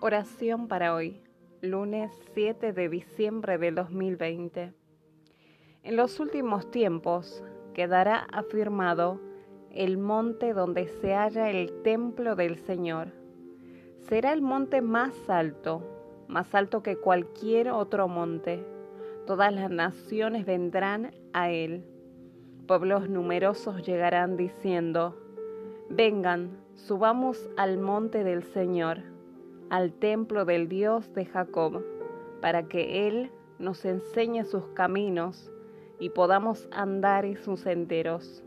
Oración para hoy, lunes 7 de diciembre del 2020. En los últimos tiempos quedará afirmado el monte donde se halla el templo del Señor. Será el monte más alto, más alto que cualquier otro monte. Todas las naciones vendrán a él. Pueblos numerosos llegarán diciendo, Vengan, subamos al monte del Señor al templo del Dios de Jacob, para que Él nos enseñe sus caminos y podamos andar en sus senderos.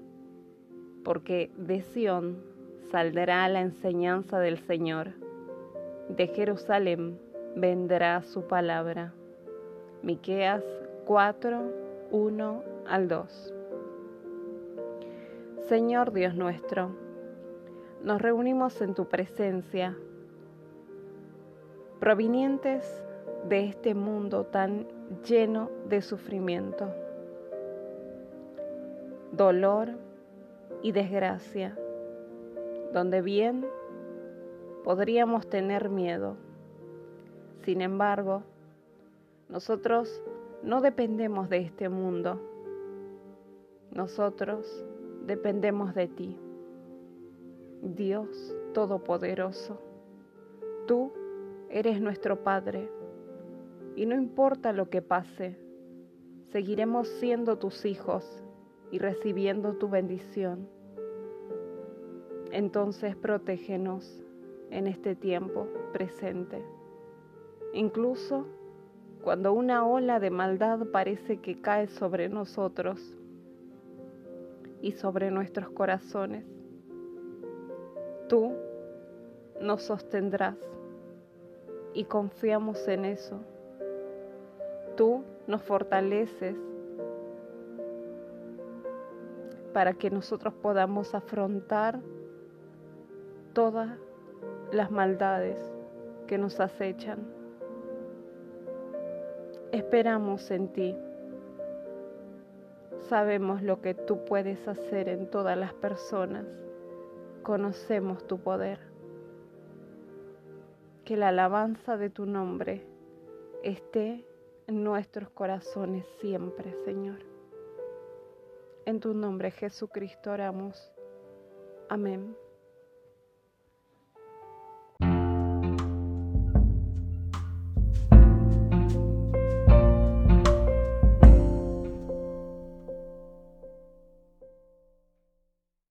Porque de Sión saldrá la enseñanza del Señor, de Jerusalén vendrá su palabra. Miqueas 4, 1 al 2. Señor Dios nuestro, nos reunimos en tu presencia provenientes de este mundo tan lleno de sufrimiento, dolor y desgracia, donde bien podríamos tener miedo. Sin embargo, nosotros no dependemos de este mundo, nosotros dependemos de ti, Dios Todopoderoso. Tú Eres nuestro Padre y no importa lo que pase, seguiremos siendo tus hijos y recibiendo tu bendición. Entonces protégenos en este tiempo presente. Incluso cuando una ola de maldad parece que cae sobre nosotros y sobre nuestros corazones, tú nos sostendrás y confiamos en eso. Tú nos fortaleces para que nosotros podamos afrontar todas las maldades que nos acechan. Esperamos en ti. Sabemos lo que tú puedes hacer en todas las personas. Conocemos tu poder que la alabanza de tu nombre esté en nuestros corazones siempre, Señor. En tu nombre, Jesucristo, oramos. Amén.